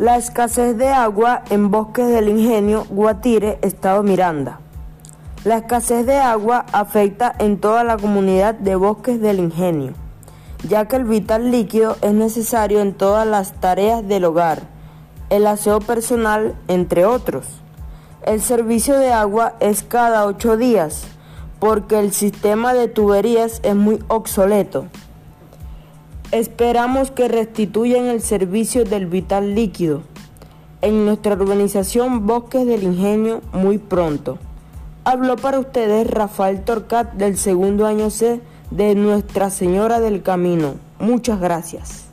La escasez de agua en bosques del ingenio Guatire, Estado Miranda. La escasez de agua afecta en toda la comunidad de bosques del ingenio, ya que el vital líquido es necesario en todas las tareas del hogar, el aseo personal, entre otros. El servicio de agua es cada ocho días, porque el sistema de tuberías es muy obsoleto. Esperamos que restituyan el servicio del vital líquido en nuestra organización Bosques del Ingenio muy pronto. Habló para ustedes Rafael Torcat del segundo año C de Nuestra Señora del Camino. Muchas gracias.